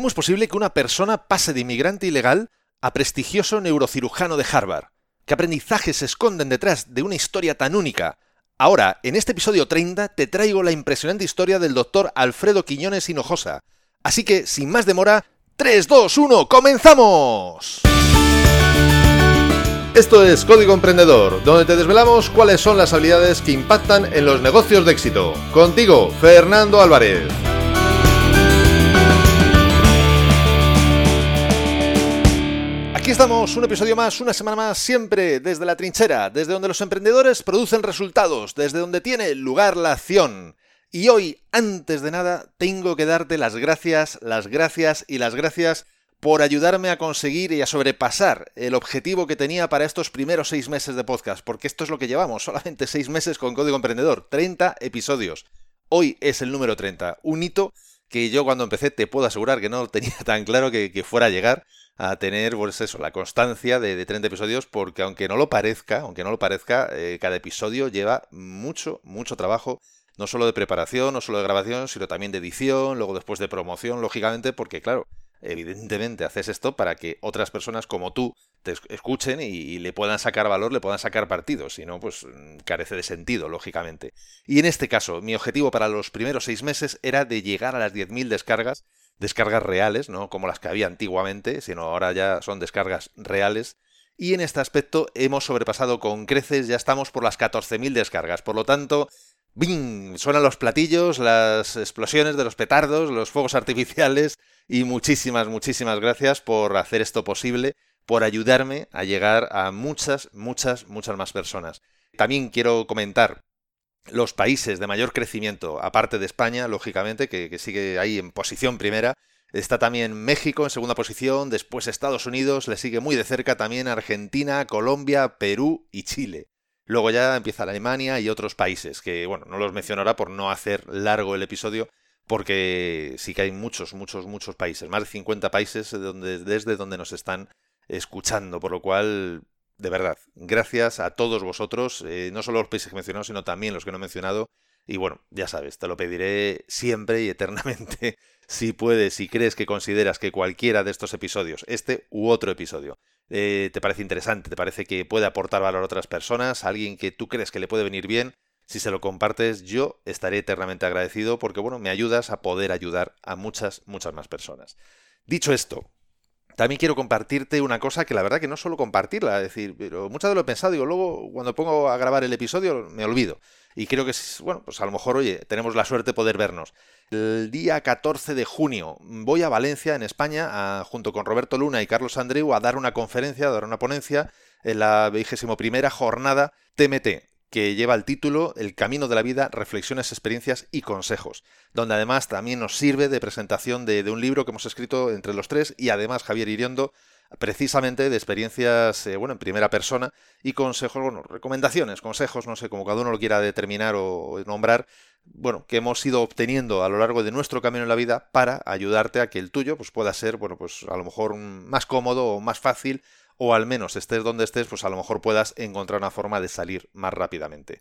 ¿Cómo es posible que una persona pase de inmigrante ilegal a prestigioso neurocirujano de Harvard? ¿Qué aprendizajes se esconden detrás de una historia tan única? Ahora, en este episodio 30, te traigo la impresionante historia del doctor Alfredo Quiñones Hinojosa. Así que, sin más demora, 3, 2, 1, ¡comenzamos! Esto es Código Emprendedor, donde te desvelamos cuáles son las habilidades que impactan en los negocios de éxito. Contigo, Fernando Álvarez. Aquí estamos, un episodio más, una semana más, siempre desde la trinchera, desde donde los emprendedores producen resultados, desde donde tiene lugar la acción. Y hoy, antes de nada, tengo que darte las gracias, las gracias y las gracias por ayudarme a conseguir y a sobrepasar el objetivo que tenía para estos primeros seis meses de podcast, porque esto es lo que llevamos, solamente seis meses con Código Emprendedor, 30 episodios. Hoy es el número 30, un hito que yo cuando empecé te puedo asegurar que no tenía tan claro que, fuera a llegar a tener, pues eso, la constancia de, 30 episodios, porque aunque no lo parezca, aunque no lo parezca, eh, cada episodio lleva mucho, mucho trabajo, no solo de preparación, no solo de grabación, sino también de edición, luego después de promoción, lógicamente, porque claro, evidentemente haces esto para que otras personas como tú te escuchen y, le puedan sacar valor, le puedan sacar partido, si no, pues mm, carece de sentido, lógicamente. Y en este caso, mi objetivo para los primeros seis meses era de llegar a las 10.000 descargas, descargas reales, no como las que había antiguamente, sino ahora ya son descargas reales. Y en este aspecto hemos sobrepasado con creces, ya estamos por las 14.000 descargas. Por lo tanto, ¡Bing! Suenan los platillos, las explosiones de los petardos, los fuegos artificiales y muchísimas, muchísimas gracias por hacer esto posible, por ayudarme a llegar a muchas, muchas, muchas más personas. También quiero comentar los países de mayor crecimiento, aparte de España, lógicamente, que, sigue ahí en posición primera. Está también México en segunda posición, después Estados Unidos, le sigue muy de cerca también Argentina, Colombia, Perú y Chile. Luego ya empieza Alemania y otros países, que bueno, no los menciono ahora por no hacer largo el episodio, porque sí que hay muchos, muchos, muchos países, más de 50 países desde donde nos están escuchando, por lo cual, de verdad, gracias a todos vosotros, eh, no solo los países que he mencionado, sino también los que no he mencionado, y bueno, ya sabes, te lo pediré siempre y eternamente si puedes, si crees que consideras que cualquiera de estos episodios, este u otro episodio, eh, te parece interesante, te parece que puede aportar valor a otras personas, a alguien que tú crees que le puede venir bien, si se lo compartes, yo estaré eternamente agradecido porque, bueno, me ayudas a poder ayudar a muchas, muchas más personas. Dicho esto, también quiero compartirte una cosa que la verdad que no solo compartirla, es decir, pero muchas de lo he pensado, digo, luego cuando pongo a grabar el episodio me olvido. Y creo que, bueno, pues a lo mejor, oye, tenemos la suerte de poder vernos. El día 14 de junio voy a Valencia, en España, junto con Roberto Luna y Carlos Andreu, a dar una conferencia, a dar una ponencia en la vigésimo primera jornada TMT, que lleva el título El camino de la vida, reflexiones, experiencias y consejos, donde además también nos sirve de presentación de, un libro que hemos escrito entre los tres y además Javier Iriondo precisamente de experiencias, eh, bueno, en primera persona y consejos, bueno, recomendaciones, consejos, no sé, como cada uno lo quiera determinar o nombrar, bueno, que hemos ido obteniendo a lo largo de nuestro camino en la vida para ayudarte a que el tuyo pues pueda ser, bueno, pues a lo mejor más cómodo o más fácil o al menos estés donde estés, pues a lo mejor puedas encontrar una forma de salir más rápidamente.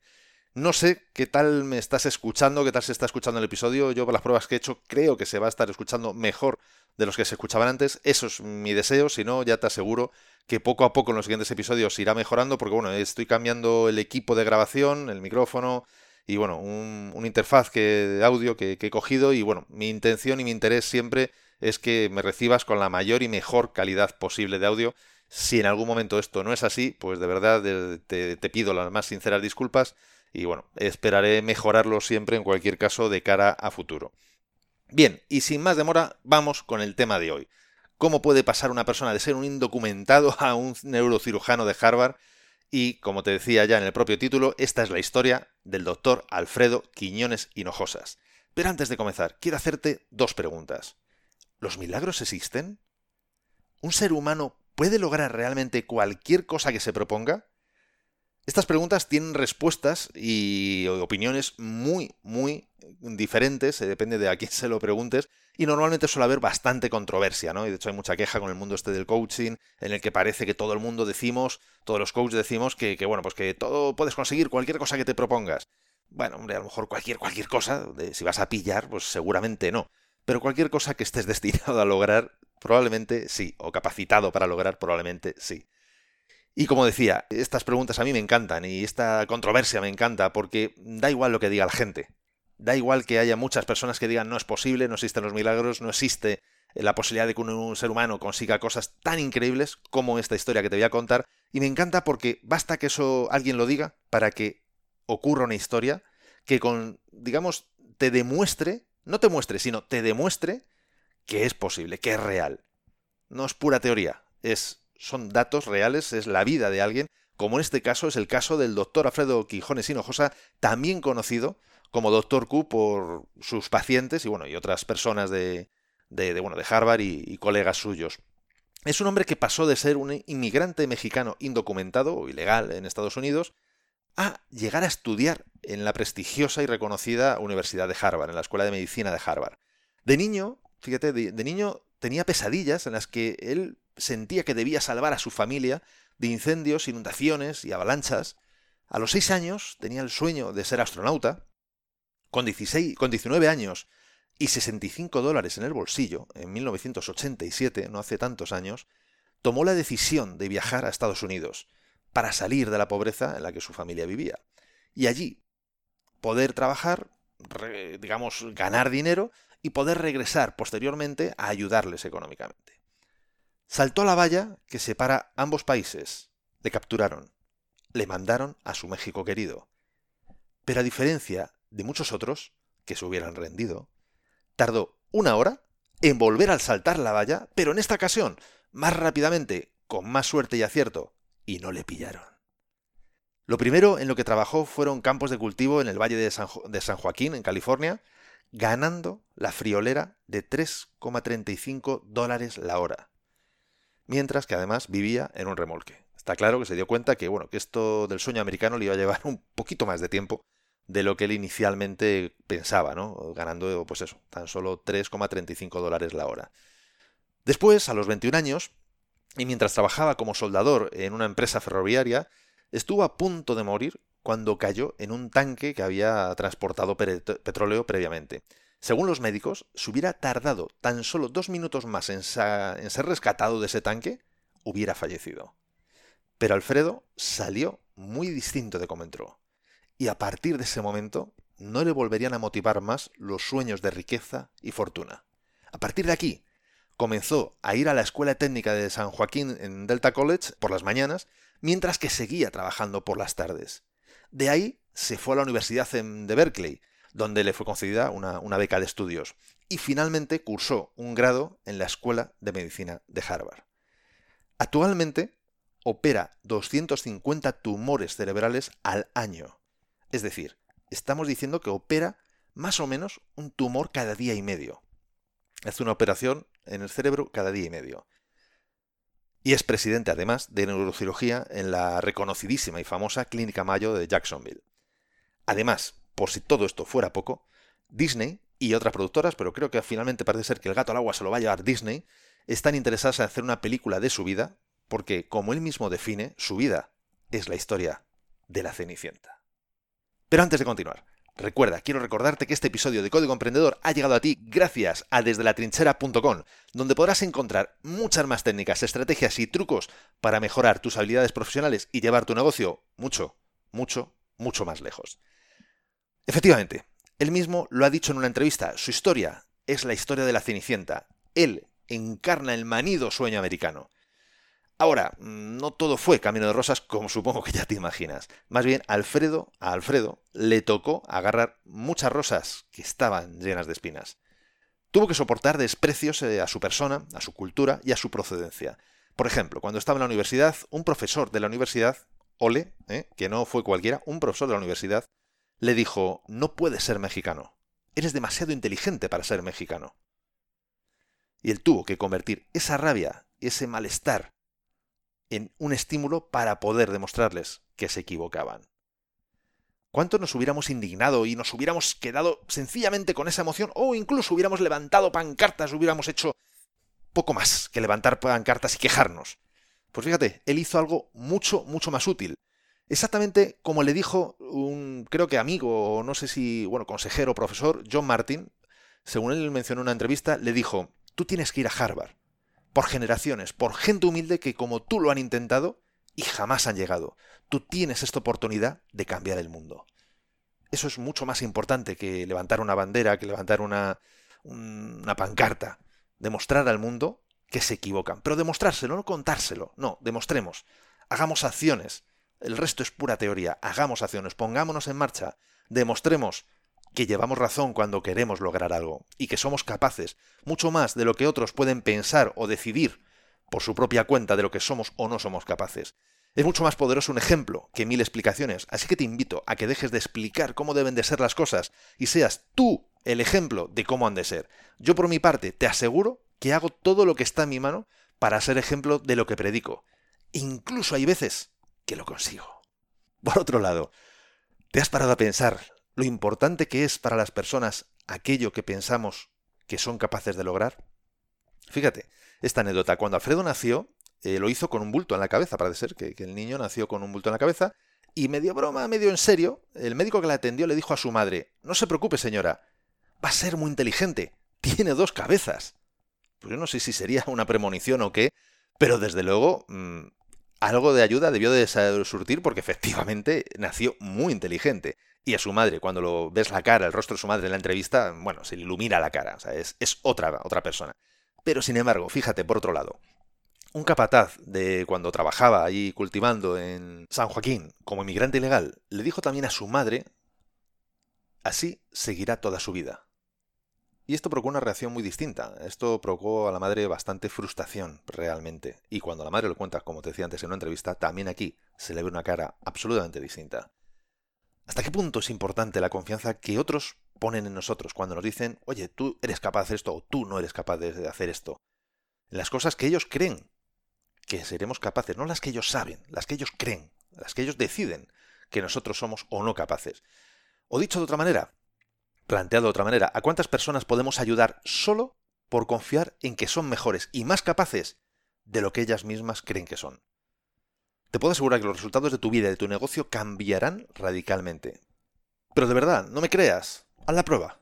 No sé qué tal me estás escuchando, qué tal se está escuchando el episodio. Yo, por las pruebas que he hecho, creo que se va a estar escuchando mejor de los que se escuchaban antes. Eso es mi deseo. Si no, ya te aseguro que poco a poco en los siguientes episodios irá mejorando, porque bueno, estoy cambiando el equipo de grabación, el micrófono y bueno, un, interfaz que, de audio que he cogido. Y bueno, mi intención y mi interés siempre es que me recibas con la mayor y mejor calidad posible de audio si en algún momento esto no es así, pues de verdad te, pido las más sinceras disculpas y bueno, esperaré mejorarlo siempre en cualquier caso de cara a futuro. Bien, y sin más demora, vamos con el tema de hoy. ¿Cómo puede pasar una persona de ser un indocumentado a un neurocirujano de Harvard? Y, como te decía ya en el propio título, esta es la historia del doctor Alfredo Quiñones Hinojosas. Pero antes de comenzar, quiero hacerte dos preguntas. ¿Los milagros existen? ¿Un ser humano ¿Puede lograr realmente cualquier cosa que se proponga? Estas preguntas tienen respuestas y opiniones muy, muy diferentes, eh, depende de a quién se lo preguntes, y normalmente suele haber bastante controversia, ¿no? Y de hecho hay mucha queja con el mundo este del coaching, en el que parece que todo el mundo decimos, todos los coaches decimos que, bueno, pues que todo puedes conseguir cualquier cosa que te propongas. Bueno, hombre, a lo mejor cualquier, cualquier cosa, si vas a pillar, pues seguramente no. Pero cualquier cosa que estés destinado a lograr, probablemente sí, o capacitado para lograr, probablemente sí. Y como decía, estas preguntas a mí me encantan y esta controversia me encanta porque da igual lo que diga la gente. Da igual que haya muchas personas que digan no es posible, no existen los milagros, no existe la posibilidad de que un ser humano consiga cosas tan increíbles como esta historia que te voy a contar. Y me encanta porque basta que eso alguien lo diga para que ocurra una historia que con, digamos, te demuestre, no te muestre, sino te demuestre que es posible, que es real. No es pura teoría, es, son datos reales, es la vida de alguien, como en este caso es el caso del doctor Alfredo Quijones Hinojosa, también conocido como Doctor Q por sus pacientes y bueno, y otras personas de, de, bueno, de Harvard y, colegas suyos. Es un hombre que pasó de ser un inmigrante mexicano indocumentado o ilegal en Estados Unidos a llegar a estudiar en la prestigiosa y reconocida Universidad de Harvard, en la Escuela de Medicina de Harvard. De niño, fíjate, de, niño tenía pesadillas en las que él sentía que debía salvar a su familia de incendios, inundaciones y avalanchas. A los seis años tenía el sueño de ser astronauta. Con, 16, con 19 años y 65 dólares en el bolsillo, en 1987, no hace tantos años, tomó la decisión de viajar a Estados Unidos para salir de la pobreza en la que su familia vivía. Y allí poder trabajar, digamos, ganar dinero y poder regresar posteriormente a ayudarles económicamente. Saltó la valla que separa ambos países. Le capturaron. Le mandaron a su México querido. Pero a diferencia de muchos otros que se hubieran rendido, tardó una hora en volver al saltar la valla, pero en esta ocasión más rápidamente, con más suerte y acierto, y no le pillaron. Lo primero en lo que trabajó fueron campos de cultivo en el Valle de San, de San Joaquín, en California, ganando la friolera de 3,35 dólares la hora. Mientras que además vivía en un remolque. Está claro que se dio cuenta que, bueno, que esto del sueño americano le iba a llevar un poquito más de tiempo de lo que él inicialmente pensaba, ¿no? Ganando, pues eso, tan solo 3,35 dólares la hora. Después, a los 21 años, y mientras trabajaba como soldador en una empresa ferroviaria, estuvo a punto de morir cuando cayó en un tanque que había transportado petróleo previamente. Según los médicos, si hubiera tardado tan solo dos minutos más en, en ser rescatado de ese tanque, hubiera fallecido. Pero Alfredo salió muy distinto de como entró y a partir de ese momento no le volverían a motivar más los sueños de riqueza y fortuna. A partir de aquí, comenzó a ir a la Escuela Técnica de San Joaquín en Delta College por las mañanas, mientras que seguía trabajando por las tardes. De ahí se fue a la Universidad de Berkeley, donde le fue concedida una, beca de estudios, y finalmente cursó un grado en la Escuela de Medicina de Harvard. Actualmente opera 250 tumores cerebrales al año es decir, estamos diciendo que opera más o menos un tumor cada día y medio. Hace una operación en el cerebro cada día y medio. Y es presidente además de neurocirugía en la reconocidísima y famosa Clínica Mayo de Jacksonville. Además, por si todo esto fuera poco, Disney y otras productoras, pero creo que finalmente parece ser que el gato al agua se lo va a llevar Disney, están interesadas en hacer una película de su vida, porque, como él mismo define, su vida es la historia de la Cenicienta. Pero antes de continuar, recuerda, quiero recordarte que este episodio de Código Emprendedor ha llegado a ti gracias a desdelatrinchera.com, donde podrás encontrar muchas más técnicas, estrategias y trucos para mejorar tus habilidades profesionales y llevar tu negocio mucho, mucho, mucho más lejos. Efectivamente, él mismo lo ha dicho en una entrevista, su historia es la historia de la Cenicienta. Él encarna el manido sueño americano. Ahora, no todo fue camino de rosas como supongo que ya te imaginas. Más bien, Alfredo, a Alfredo le tocó agarrar muchas rosas que estaban llenas de espinas. Tuvo que soportar desprecios eh, a su persona, a su cultura y a su procedencia. Por ejemplo, cuando estaba en la universidad, un profesor de la universidad, Ole, eh, que no fue cualquiera, un profesor de la universidad, le dijo, no puedes ser mexicano. Eres demasiado inteligente para ser mexicano. Y él tuvo que convertir esa rabia, ese malestar en un estímulo para poder demostrarles que se equivocaban. ¿Cuánto nos hubiéramos indignado y nos hubiéramos quedado sencillamente con esa emoción o incluso hubiéramos levantado pancartas, hubiéramos hecho poco más que levantar pancartas y quejarnos? Pues fíjate, él hizo algo mucho, mucho más útil. Exactamente como le dijo un, creo que amigo, o no sé si, bueno, consejero, profesor, John Martin, según él mencionó en una entrevista, le dijo, tú tienes que ir a Harvard, por generaciones, por gente humilde que como tú lo han intentado y jamás han llegado. Tú tienes esta oportunidad de cambiar el mundo. Eso es mucho más importante que levantar una bandera, que levantar una, una pancarta. Demostrar al mundo que se equivocan. Pero demostrárselo, no contárselo. No, demostremos. Hagamos acciones. El resto es pura teoría. Hagamos acciones. Pongámonos en marcha. Demostremos que llevamos razón cuando queremos lograr algo y que somos capaces, mucho más de lo que otros pueden pensar o decidir por su propia cuenta de lo que somos o no somos capaces. Es mucho más poderoso un ejemplo que mil explicaciones, así que te invito a que dejes de explicar cómo deben de ser las cosas y seas tú el ejemplo de cómo han de ser. Yo por mi parte te aseguro que hago todo lo que está en mi mano para ser ejemplo de lo que predico. Incluso hay veces que lo consigo. Por otro lado, ¿te has parado a pensar lo importante que es para las personas aquello que pensamos que son capaces de lograr? Fíjate, esta anécdota, cuando Alfredo nació, eh, lo hizo con un bulto en la cabeza, parece ser que, el niño nació con un bulto en la cabeza, y medio broma, medio en serio, el médico que la atendió le dijo a su madre, no se preocupe señora, va a ser muy inteligente, tiene dos cabezas. Pues yo no sé si sería una premonición o qué, pero desde luego mm, algo de ayuda debió de surtir porque efectivamente nació muy inteligente. Y a su madre, cuando lo ves la cara, el rostro de su madre en la entrevista, bueno, se le ilumina la cara, o sea, es, es otra, otra persona. Pero sin embargo, fíjate, por otro lado, un capataz de cuando trabajaba allí cultivando en San Joaquín como inmigrante ilegal, le dijo también a su madre, así seguirá toda su vida. Y esto provocó una reacción muy distinta. Esto provocó a la madre bastante frustración, realmente. Y cuando la madre lo cuenta, como te decía antes en una entrevista, también aquí se le ve una cara absolutamente distinta. ¿Hasta qué punto es importante la confianza que otros ponen en nosotros cuando nos dicen, oye, tú eres capaz de esto o tú no eres capaz de hacer esto? las cosas que ellos creen que seremos capaces, no las que ellos saben, las que ellos creen, las que ellos deciden que nosotros somos o no capaces. O dicho de otra manera, Planteado de otra manera, ¿a cuántas personas podemos ayudar solo por confiar en que son mejores y más capaces de lo que ellas mismas creen que son? Te puedo asegurar que los resultados de tu vida y de tu negocio cambiarán radicalmente. Pero de verdad, no me creas, haz la prueba.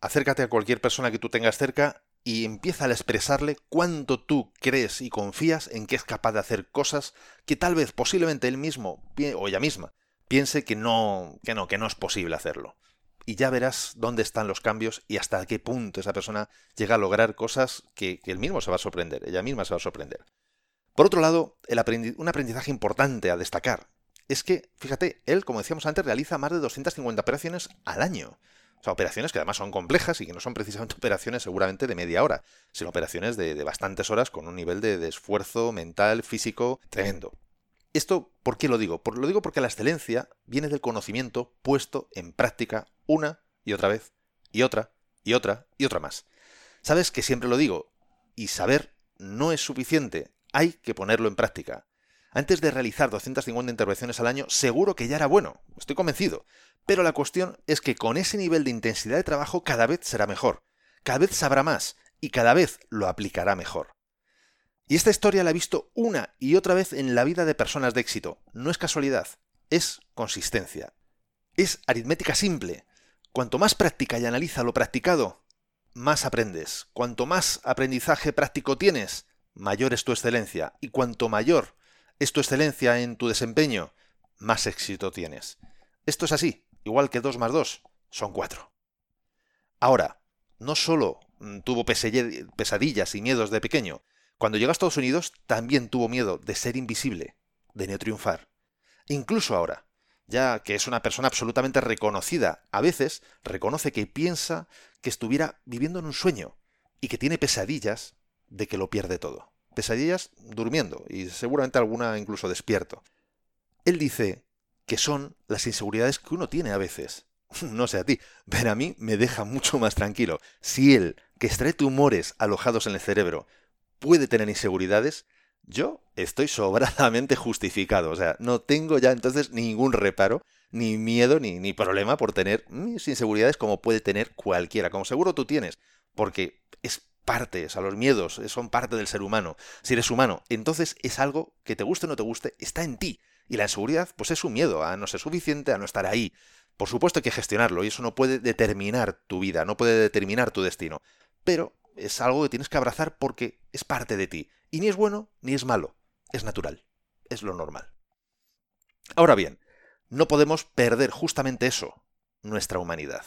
Acércate a cualquier persona que tú tengas cerca y empieza a expresarle cuánto tú crees y confías en que es capaz de hacer cosas que tal vez posiblemente él mismo o ella misma piense que no, que no, que no es posible hacerlo y ya verás dónde están los cambios y hasta qué punto esa persona llega a lograr cosas que, él mismo se va a sorprender, ella misma se va a sorprender. Por otro lado, un aprendizaje importante a destacar es que, fíjate, él, como decíamos antes, realiza más de 250 operaciones al año. O sea, operaciones que además son complejas y que no son precisamente operaciones seguramente de media hora, sino operaciones de, bastantes horas con un nivel de esfuerzo mental, físico, tremendo. Esto, ¿por qué lo digo? lo digo porque la excelencia viene del conocimiento puesto en práctica una y otra vez, y otra, y otra, y otra más. Sabes que siempre lo digo, y saber no es suficiente, hay que ponerlo en práctica. Antes de realizar 250 intervenciones al año, seguro que ya era bueno, estoy convencido. Pero la cuestión es que con ese nivel de intensidad de trabajo cada vez será mejor, cada vez sabrá más y cada vez lo aplicará mejor. Y esta historia la he visto una y otra vez en la vida de personas de éxito. No es casualidad, es consistencia. Es aritmética simple. Cuanto más práctica y analiza lo practicado, más aprendes. Cuanto más aprendizaje práctico tienes, mayor es tu excelencia. Y cuanto mayor es tu excelencia en tu desempeño, más éxito tienes. Esto es así, igual que 2 más 2 son 4. Ahora, no solo mm, tuvo pesadillas y miedos de pequeño, cuando llegó a Estados Unidos también tuvo miedo de ser invisible, de no triunfar. Incluso ahora, ya que es una persona absolutamente reconocida, a veces reconoce que piensa que estuviera viviendo en un sueño y que tiene pesadillas de que lo pierde todo. Pesadillas durmiendo y seguramente alguna incluso despierto. Él dice que son las inseguridades que uno tiene a veces. No sé a ti, pero a mí me deja mucho más tranquilo. Si él, que extrae tumores alojados en el cerebro, puede tener inseguridades, yo estoy sobradamente justificado. O sea, no tengo ya entonces ningún reparo, ni miedo, ni, ni problema por tener mis inseguridades como puede tener cualquiera, como seguro tú tienes, porque es parte, o sea, los miedos son parte del ser humano. Si eres humano, entonces es algo que te guste o no te guste, está en ti. Y la inseguridad, pues es un miedo a no ser suficiente, a no estar ahí. Por supuesto hay que gestionarlo y eso no puede determinar tu vida, no puede determinar tu destino. Pero es algo que tienes que abrazar porque es parte de ti. Y ni es bueno ni es malo. Es natural. Es lo normal. Ahora bien, no podemos perder justamente eso, nuestra humanidad.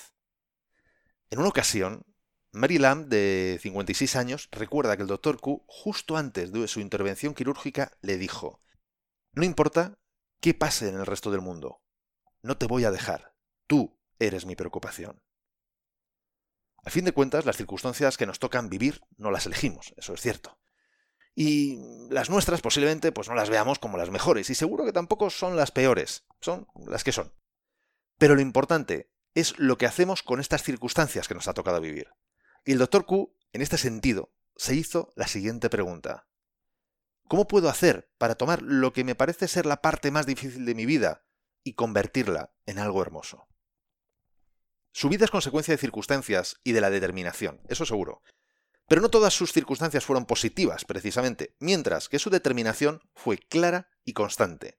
En una ocasión, Mary Lamb, de 56 años, recuerda que el Dr. Q, justo antes de su intervención quirúrgica, le dijo, No importa qué pase en el resto del mundo, no te voy a dejar, tú eres mi preocupación. A fin de cuentas, las circunstancias que nos tocan vivir no las elegimos, eso es cierto. Y las nuestras posiblemente pues no las veamos como las mejores y seguro que tampoco son las peores, son las que son. Pero lo importante es lo que hacemos con estas circunstancias que nos ha tocado vivir. Y el doctor Q, en este sentido, se hizo la siguiente pregunta. ¿Cómo puedo hacer para tomar lo que me parece ser la parte más difícil de mi vida y convertirla en algo hermoso? Su vida es consecuencia de circunstancias y de la determinación, eso seguro. Pero no todas sus circunstancias fueron positivas, precisamente, mientras que su determinación fue clara y constante.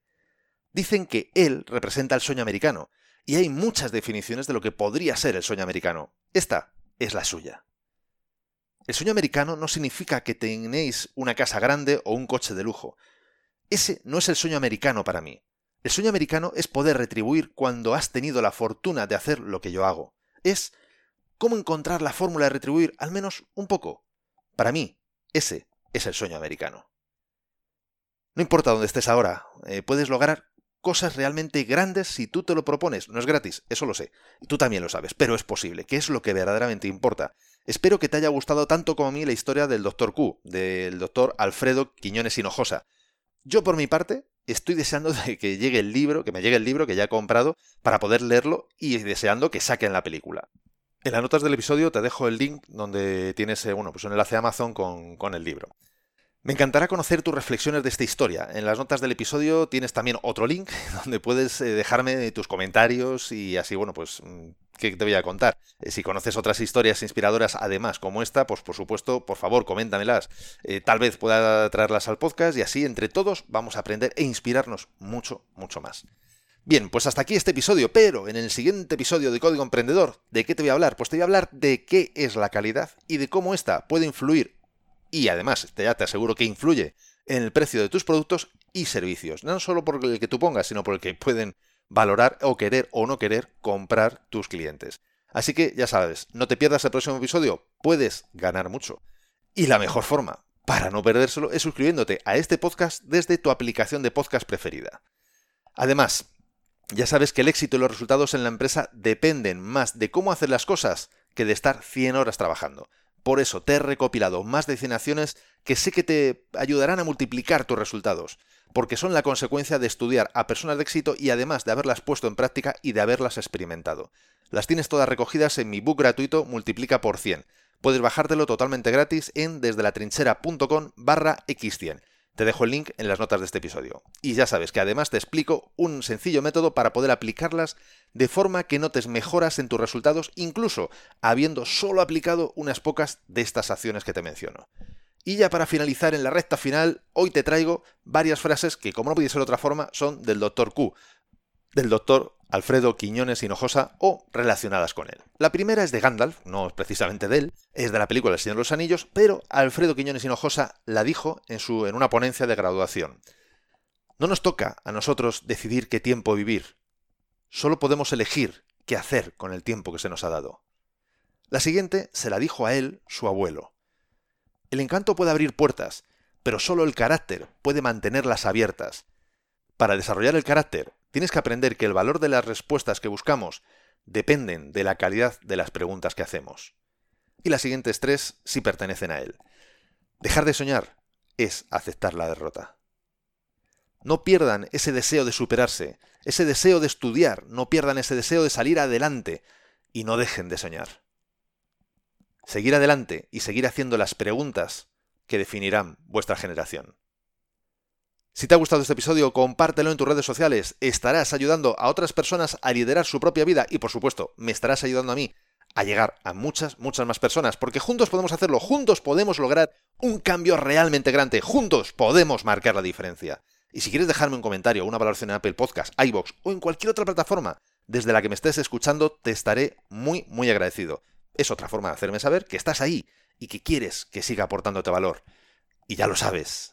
Dicen que él representa el sueño americano, y hay muchas definiciones de lo que podría ser el sueño americano. Esta es la suya. El sueño americano no significa que tenéis una casa grande o un coche de lujo. Ese no es el sueño americano para mí. El sueño americano es poder retribuir cuando has tenido la fortuna de hacer lo que yo hago. Es cómo encontrar la fórmula de retribuir al menos un poco. Para mí, ese es el sueño americano. No importa dónde estés ahora, eh, puedes lograr cosas realmente grandes si tú te lo propones. No es gratis, eso lo sé. Tú también lo sabes, pero es posible, que es lo que verdaderamente importa. Espero que te haya gustado tanto como a mí la historia del Dr. Q, del Dr. Alfredo Quiñones Hinojosa. Yo por mi parte estoy deseando de que llegue el libro, que me llegue el libro que ya he comprado para poder leerlo y deseando que saquen la película. En las notas del episodio te dejo el link donde tienes eh, bueno, pues un enlace a Amazon con, con el libro. Me encantará conocer tus reflexiones de esta historia. En las notas del episodio tienes también otro link donde puedes eh, dejarme tus comentarios y así, bueno, pues, mm, ¿qué te voy a contar? Eh, si conoces otras historias inspiradoras además como esta, pues por supuesto, por favor, coméntamelas. tal vez pueda traerlas al podcast y así entre todos vamos a aprender e inspirarnos mucho, mucho más. Bien, pues hasta aquí este episodio, pero en el siguiente episodio de Código Emprendedor, ¿de qué te voy a hablar? Pues te voy a hablar de qué es la calidad y de cómo ésta puede influir, y además ya te aseguro que influye, en el precio de tus productos y servicios. No solo por el que tú pongas, sino por el que pueden valorar o querer o no querer comprar tus clientes. Así que ya sabes, no te pierdas el próximo episodio, puedes ganar mucho. Y la mejor forma para no perdérselo es suscribiéndote a este podcast desde tu aplicación de podcast preferida. Además, ya sabes que el éxito y los resultados en la empresa dependen más de cómo hacer las cosas que de estar 100 horas trabajando. Por eso te he recopilado más destinaciones que sé que te ayudarán a multiplicar tus resultados, porque son la consecuencia de estudiar a personas de éxito y además de haberlas puesto en práctica y de haberlas experimentado. Las tienes todas recogidas en mi book gratuito Multiplica por 100. Puedes bajártelo totalmente gratis en desde la trinchera.com barra x100. Te dejo el link en las notas de este episodio. Y ya sabes que además te explico un sencillo método para poder aplicarlas de forma que notes mejoras en tus resultados, incluso habiendo solo aplicado unas pocas de estas acciones que te menciono. Y ya para finalizar en la recta final, hoy te traigo varias frases que, como no podía ser otra forma, son del Dr. Q, del doctor Alfredo Quiñones Hinojosa o relacionadas con él. La primera es de Gandalf, no es precisamente de él, es de la película El Señor de los Anillos, pero Alfredo Quiñones Hinojosa la dijo en, su, en una ponencia de graduación. No nos toca a nosotros decidir qué tiempo vivir, solo podemos elegir qué hacer con el tiempo que se nos ha dado. La siguiente se la dijo a él su abuelo. El encanto puede abrir puertas, pero solo el carácter puede mantenerlas abiertas. Para desarrollar el carácter Tienes que aprender que el valor de las respuestas que buscamos dependen de la calidad de las preguntas que hacemos. Y las siguientes tres sí pertenecen a él. Dejar de soñar es aceptar la derrota. No pierdan ese deseo de superarse, ese deseo de estudiar, no pierdan ese deseo de salir adelante y no dejen de soñar. Seguir adelante y seguir haciendo las preguntas que definirán vuestra generación. Si te ha gustado este episodio, compártelo en tus redes sociales. Estarás ayudando a otras personas a liderar su propia vida y, por supuesto, me estarás ayudando a mí a llegar a muchas, muchas más personas, porque juntos podemos hacerlo, juntos podemos lograr un cambio realmente grande, juntos podemos marcar la diferencia. Y si quieres dejarme un comentario, una valoración en Apple Podcast, iBox o en cualquier otra plataforma desde la que me estés escuchando, te estaré muy, muy agradecido. Es otra forma de hacerme saber que estás ahí y que quieres que siga aportándote valor. Y ya lo sabes.